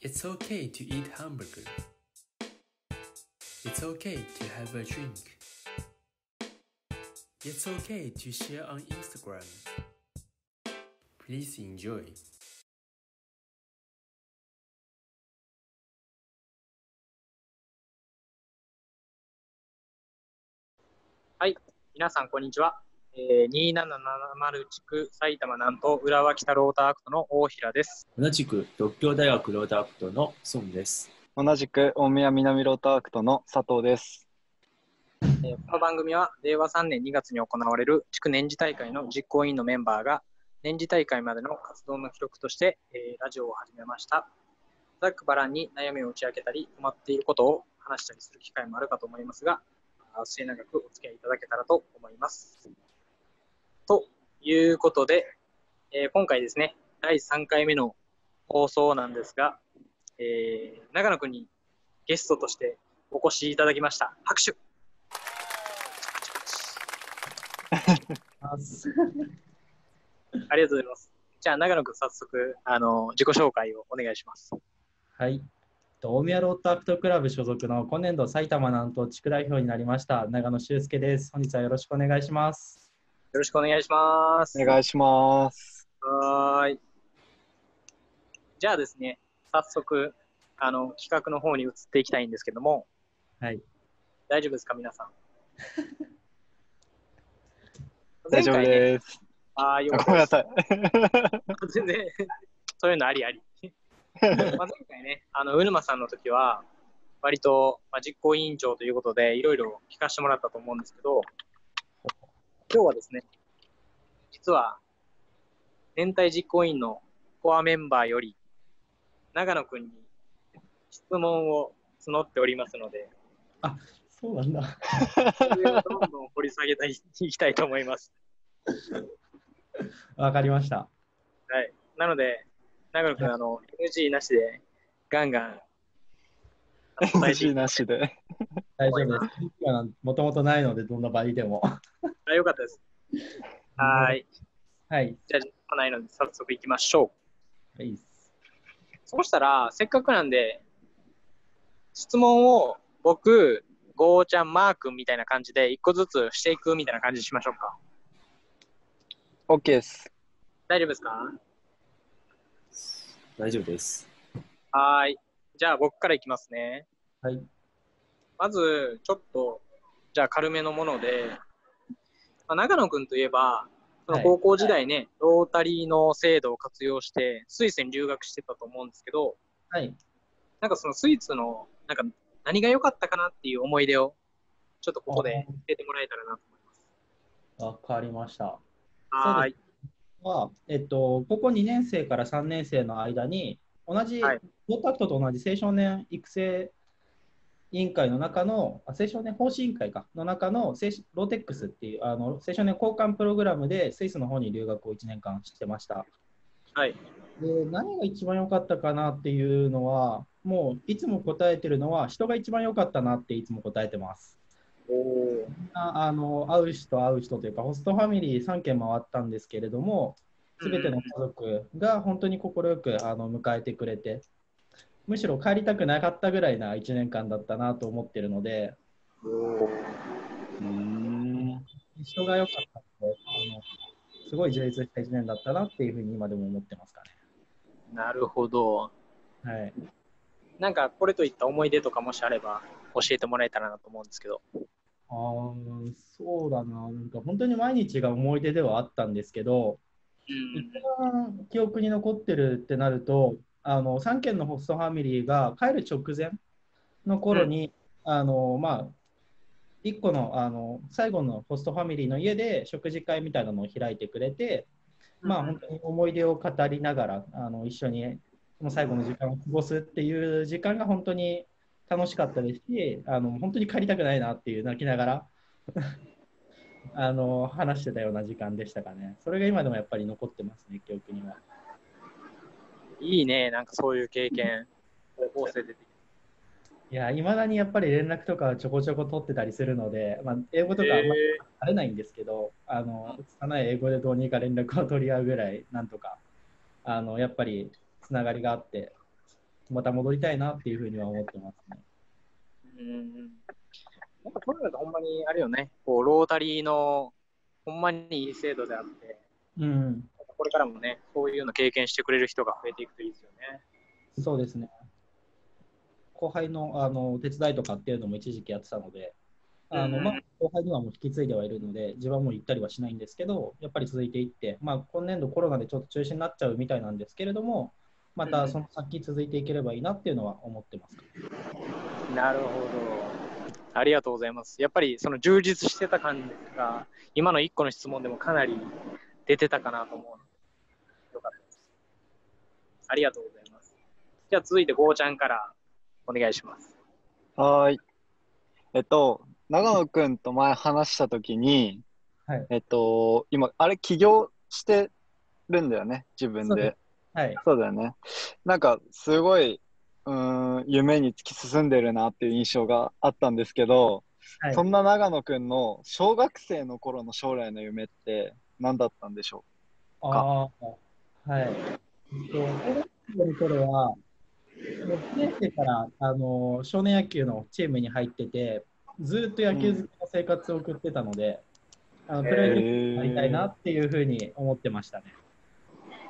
It's okay to eat hamburger. It's okay to have a drink. It's okay to share on Instagram. Please enjoy. 皆さん、こんにちは。 えー、2770地区埼玉南東浦和北ローターアクトの大平です。同じく独協大学ローターアクトの孫です。同じく大宮南ローターアクトの佐藤です。えーこの番組は令和3年2月に行われる地区年次大会の実行委員のメンバーが年次大会までの活動の記録として、えーラジオを始めました。ざっくばらんに悩みを打ち明けたり、困っていることを話したりする機会もあるかと思いますが、あ末永くお付き合いいただけたらと思います。ということで、えー今回ですね、第3回目の放送なんですが、えー長野くんにゲストとしてお越しいただきました。拍手ありがとうございます。じゃあ、長野くん、早速、あの、自己紹介をお願いします。はい。と大宮ローターアクトクラブ所属の今年度埼玉南東地区代表になりました長野修介です。本日はよろしくお願いします。よろしくお願いします。お願いします。はーい。じゃあですね、早速、あの、企画の方に移っていきたいんですけども、はい。大丈夫ですか、皆さん？大丈夫す。です。あーよあごめんなさい。全然、そういうのありあり。まあ前回ね、あの、うぬまさんの時は、割と、まあ、実行委員長ということで、いろいろ聞かせてもらったと思うんですけど、今日はですね、実は、年体実行委員のコアメンバーより、長野くんに質問を募っておりますので、そうなんだ。それをどんどん掘り下げていきたいと思います。わかりました。はい。なので、長野くん、あの、NG なしで、ガンガン、NG なしで。大丈夫です。もともとないので、どんな場合でも。あ、よかったです。はーい。はい。じゃあ、時間ないので、早速行きましょう。はい。そうしたら、せっかくなんで、質問を僕、ゴーちゃん、マー君みたいな感じで、一個ずつしていくみたいな感じにしましょうか。OK です。大丈夫ですか？大丈夫です。はーい。じゃあ、僕からいきますね。はい。まず、ちょっと、じゃあ軽めのもので、まあ、長野くんといえば、そのはい高校時代ね、ロータリーの制度を活用して、スイスに留学してたと思うんですけど、はい。なんかそのスイスの、なんか何が良かったかなっていう思い出を、ちょっとここで教えてもらえたらなと思います。わかりました。はーい。は、えっと、高校2年生から3年生の間に、同じ、はいロータクトと同じ青少年育成委員会の中の、あ青少年奉仕委員会かの中の青ローテックスっていうあの青少年交換プログラムでスイスの方に留学を1年間してました。はい。で何が一番良かったかなっていうのは、もういつも答えてるのは、人が一番良かったなっていつも答えてます。おあの会う人、会う人というか、ホストファミリー3軒回ったんですけれども、すべての家族が本当に快くあの迎えてくれて、むしろ帰りたくなかったぐらいな1年間だったなと思ってるので、うーん。人が良かったので、あのすごい充実した1年だったなっていうふうに今でも思ってますかなるほど。ね。はい、なんかこれといった思い出とかもしあれば教えてもらえたらなと思うんですけど。あーそうだな、なんか本当に毎日が思い出ではあったんですけど、うん一番記憶に残ってるってなると、あの3軒のホストファミリーが帰る直前の頃に、あのまあ、1個のあの最後のホストファミリーの家で食事会みたいなのを開いてくれて、まあ、本当に思い出を語りながらあの一緒にその最後の時間を過ごすっていう時間が本当に楽しかったですし、あの本当に帰りたくないなっていう泣きながら あの話してたような時間でしたかね。それが今でもやっぱり残ってますね、記憶には。いいね、なんかそういう経験、高校生出てきて。いや、いまだにやっぱり連絡とかちょこちょこ取ってたりするので、まあ、英語とかあんまりえ話れないんですけど、あの拙い英語でどうにか連絡を取り合うぐらい、なんとか、あのやっぱりつながりがあって、また戻りたいなっていうふうには思ってますね。うん。なんかそういうほんまにあれよね、こう、ロータリーのほんまにいい制度であって、うん、これからもね、そういうの経験してくれる人が増えていくといいですよね。そうですね。後輩のあの手伝いとかっていうのも一時期やってたので、あのうんまあ、後輩にはもう引き継いではいるので、自分はもう行ったりはしないんですけど、やっぱり続いていって、まあ、今年度コロナでちょっと中止になっちゃうみたいなんですけれども、またその先続いていければいいなっていうのは思ってます。なるほど。ありがとうございます。やっぱりその充実してた感じが、今の1個の質問でもかなり出てたかなと思うの。ありがとうございます。じゃあ続いて、ゴーちゃんからお願いします。はーい。えっと、長野くんと前話したときに、はいえっと、今、あれ起業してるんだよね、自分でそうで。はい。そうだよね。なんか、すごい、うーん、夢に突き進んでるなっていう印象があったんですけど、はいそんな長野くんの小学生の頃の将来の夢って何だったんでしょああ、はい。えっと、小学校の頃は、1年生からあの少年野球のチームに入ってて、ずっと野球好きの生活を送ってたので、あのプロ野球になりたいなっていうふうに思ってましたね。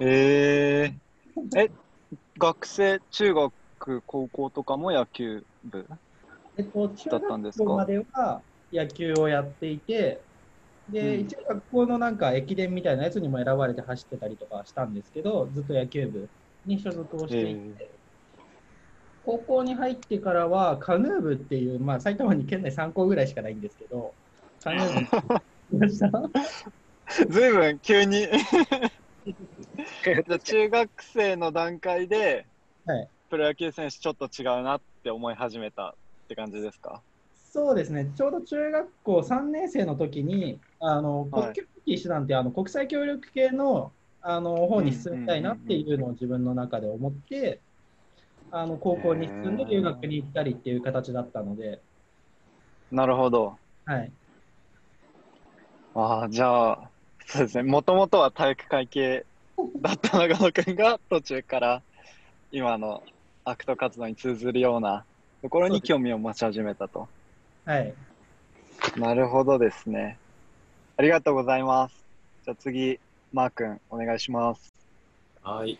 うえー、え、学生、中学、高校とかも野球部えっと、中だったんですか？学校までは野球をやっていて、で、うん。一応学校のなんか駅伝みたいなやつにも選ばれて走ってたりとかしたんですけど、ずっと野球部に所属をしていて、高校に入ってからはカヌー部っていう、まあ、埼玉に県内3校ぐらいしかないんですけど、カヌー部。にました。ずいぶん急に。じゃあ中学生の段階で、はい。プロ野球選手ちょっと違うなって思い始めたって感じですか？そうですね、ちょうど中学校3年生の時に、あのはい。国境機師団ってあの国際協力系のあの方に進みたいなっていうのを自分の中で思って、あの高校に進んで留学に行ったりっていう形だったので、なるほど。はい、ああ、じゃあ、そうですね、もともとは体育会系だった長野くんが途中から今のアクト活動に通ずるようなところに興味を持ち始めたと。はい、なるほどですね。ありがとうございます。じゃあ次、マー君、お願いします。はい。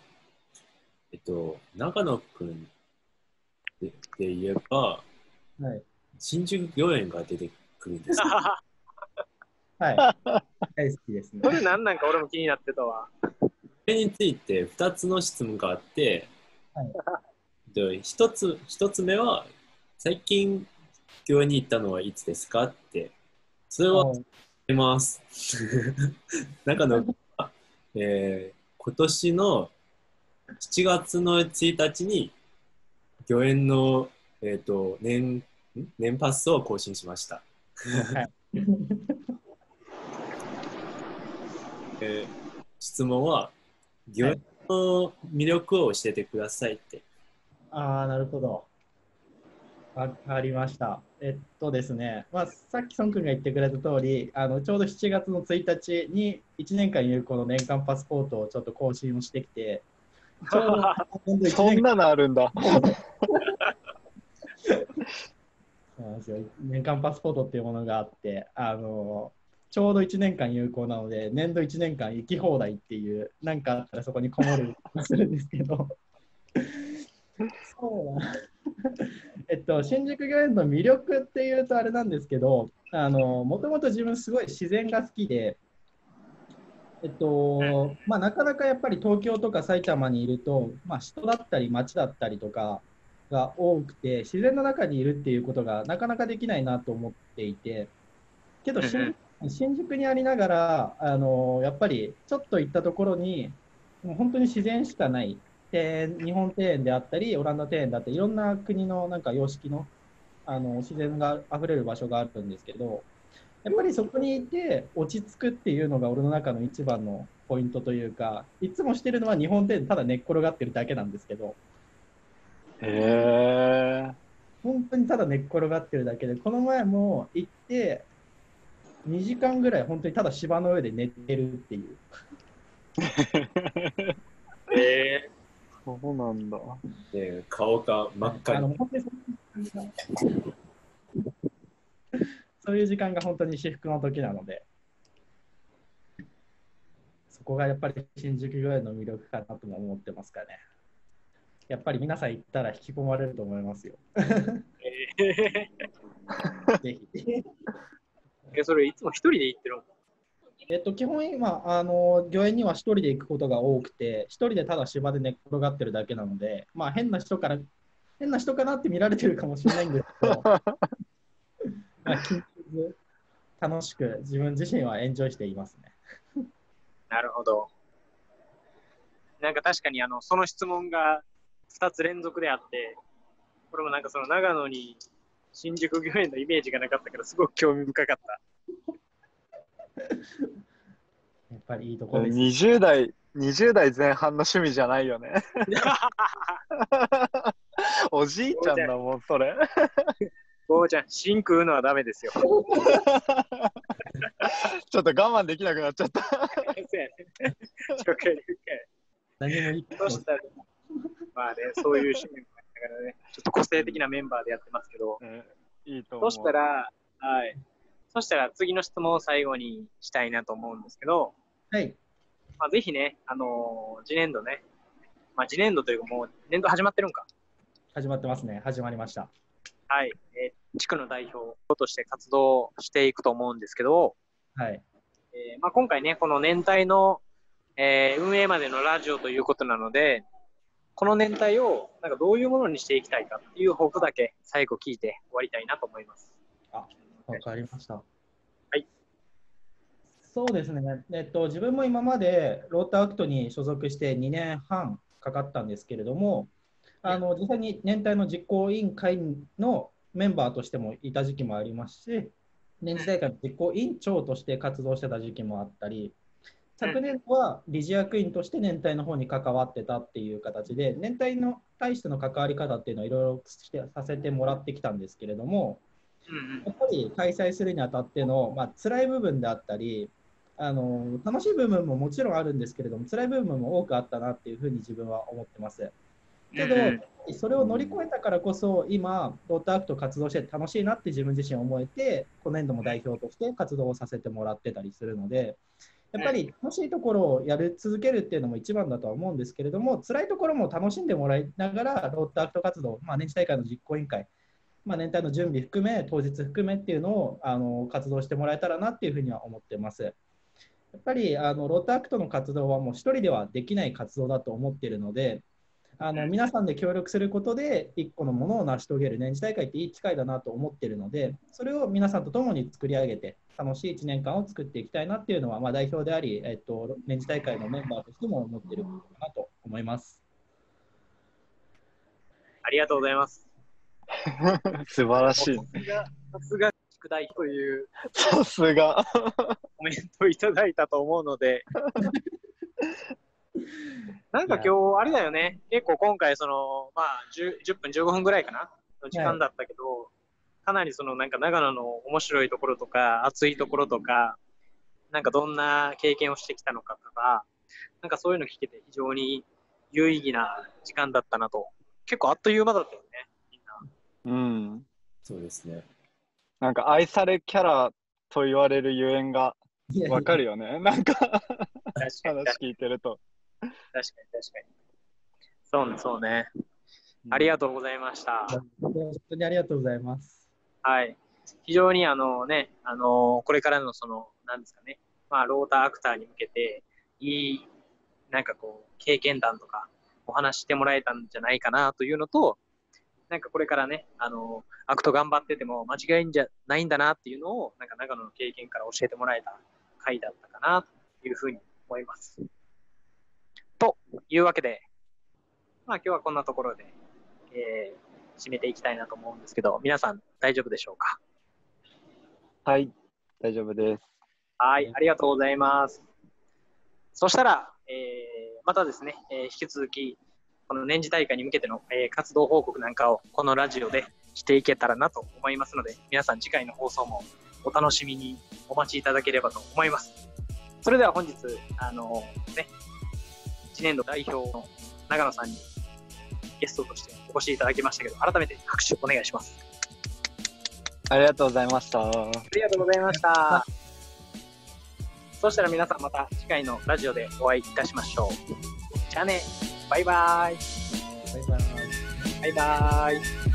えっと、長野くんでで言えば、はい、新宿御苑が出てくるんです はい、大好きですねそ。れなんなんか俺も気になってたわ。これについて2つの質問があって、はいで1つ ,1 つ目は、最近、御苑に行ったのはいつですかって、それはお知ってます。長野君は、えー今年の7月の1日に、御苑の、えー、と年ん年パスを更新しました。えー質問は、御苑の魅力を教えてくださいって。ああ、なるほど。わかりました。えっとですね、まあ、さっき孫君が言ってくれた通り、あのちょうど7月の1日に1年間有効の年間パスポートをちょっと更新をしてきて、ちょうど本当1年そんなのあるんだ。そうなんですよ年間パスポートっていうものがあって、あのちょうど1年間有効なので、年度1年間行き放題っていう、なんかあったらそこにこもるするんですけど、そうだ。えっと、新宿御苑の魅力っていうとあれなんですけど、あのもともと自分すごい自然が好きで、えっとまあ、なかなかやっぱり東京とか埼玉にいると、まあ、人だったり街だったりとかが多くて自然の中にいるっていうことがなかなかできないなと思っていてけど新新宿にありながらあのやっぱりちょっと行ったところにもう本当に自然しかない庭園日本庭園であったりオランダ庭園だったりいろんな国のなんか様式のあの自然があふれる場所があるんですけどやっぱりそこにいて落ち着くっていうのが俺の中の一番のポイントというかいつもしてるのは日本庭園ただ寝っ転がってるだけなんですけどへえ。本当にただ寝っ転がってるだけでこの前も行って2時間ぐらい本当にただ芝の上で寝てるっていう えそうなんだ。で顔が真っ赤に。そういう時間が本当に至福の時なので、そこがやっぱり新宿御苑の魅力かなとも思ってますかね。やっぱり皆さん行ったら引き込まれると思いますよ。ぜひ。え、それいつも一人で行ってるのえっと、基本今、あの御苑には一人で行くことが多くて、一人でただ芝で寝っ転がってるだけなので、まあ、変な人から、変な人かなって見られてるかもしれないんですけど、まあ、楽しく自分自身はエンジョイしていますね。なるほど。なんか確かにあのその質問が2つ連続であって、これもなんかその長野に新宿御苑のイメージがなかったからすごく興味深かった。やっぱりいいところです。20代、20代前半の趣味じゃないよね。おじいちゃんだもん、それ。ゴーちゃん、芯食うのはダメですよ。ちょっと我慢できなくなっちゃった。何もいいそしたら、まあね、そういう趣味もありながらね、ちょっと個性的なメンバーでやってますけど、うんいいと思。そうしたら、はい。そしたら次の質問を最後にしたいなと思うんですけど、はい。まあ、ぜひね、あのー次年度ね、まあ、次年度というかもう年度始まってるんか？始まってますね。始まりました。はい。えー地区の代表として活動していくと思うんですけど、はい。えーまあ、今回ね、この年体の、えー運営までのラジオということなので、この年体をなんかどういうものにしていきたいかっていう抱負だけ最後聞いて終わりたいなと思います。わかりました。はい。そうですね。えっと、自分も今までローターアクトに所属して2年半かかったんですけれども、あの実際に年大の実行委員会のメンバーとしてもいた時期もありますし、年次大会の実行委員長として活動してた時期もあったり、昨年度は理事役員として年大の方に関わってたっていう形で、年大の対しての関わり方っていうのをいろいろしてさせてもらってきたんですけれども、やっぱり開催するにあたっての、まあ辛い部分であったりあの、楽しい部分ももちろんあるんですけれども、辛い部分も多くあったなっていうふうに自分は思ってます。けど、それを乗り越えたからこそ、今、ローターアクト活動して楽しいなって自分自身思えて、今年度も代表として活動をさせてもらってたりするので、やっぱり楽しいところをやり続けるっていうのも一番だとは思うんですけれども、辛いところも楽しんでもらいながら、ローターアクト活動、まあ、年次大会の実行委員会、まあ、年体の準備含め、当日含めっていうのをあの活動してもらえたらなっていうふうには思ってます。やっぱりあのロータアクトの活動はもう一人ではできない活動だと思っているので、あの皆さんで協力することで一個のものを成し遂げる年次大会っていい機会だなと思っているので、それを皆さんと共に作り上げて、楽しい1年間を作っていきたいなっていうのは、まあ、代表であり、えっと、年次大会のメンバーとしても思っていることかなと思います。ありがとうございます。素晴らしい。さすが、宿題というさすが。コメントをいただいたと思うので、なんか今日、あれだよね、結構今回、その、まあ10、10分、15分ぐらいかな、の時間だったけど、かなりその、なんか長野の面白いところとか、熱いところとか、なんかどんな経験をしてきたのかとか、なんかそういうの聞けて非常に有意義な時間だったなと。結構あっという間だったよね。うん。そうですね。なんか愛されキャラと言われるゆえんがわかるよね。なんか確かに、話確か聞いてると。に、確かに。そうね、そうね。ありがとうございました。本当にありがとうございます。はい。非常にあのね、あのこれからのその、なんですかね、まあ、ローターアクターに向けて、いい、なんかこう、経験談とか、お話ししてもらえたんじゃないかなというのと、なんかこれからね、あのアクト頑張ってても間違いんじゃないんだなっていうのを、なんか長野の経験から教えてもらえた回だったかなというふうに思います。というわけで、まあ今日はこんなところで、えー締めていきたいなと思うんですけど、皆さん大丈夫でしょうか？はい、大丈夫です。はい、ありがとうございます。そしたら、えーまたですね、えー引き続き、この年次大会に向けての、えー、活動報告なんかをこのラジオでしていけたらなと思いますので、皆さん次回の放送もお楽しみにお待ちいただければと思います。それでは本日、あのー、ね、1年度代表の長野さんにゲストとしてお越しいただきましたけど、改めて拍手お願いします。ありがとうございました。ありがとうございました。そしたら皆さんまた次回のラジオでお会いいたしましょう。じゃあね。バイバイ。バイバイ。バイバイ。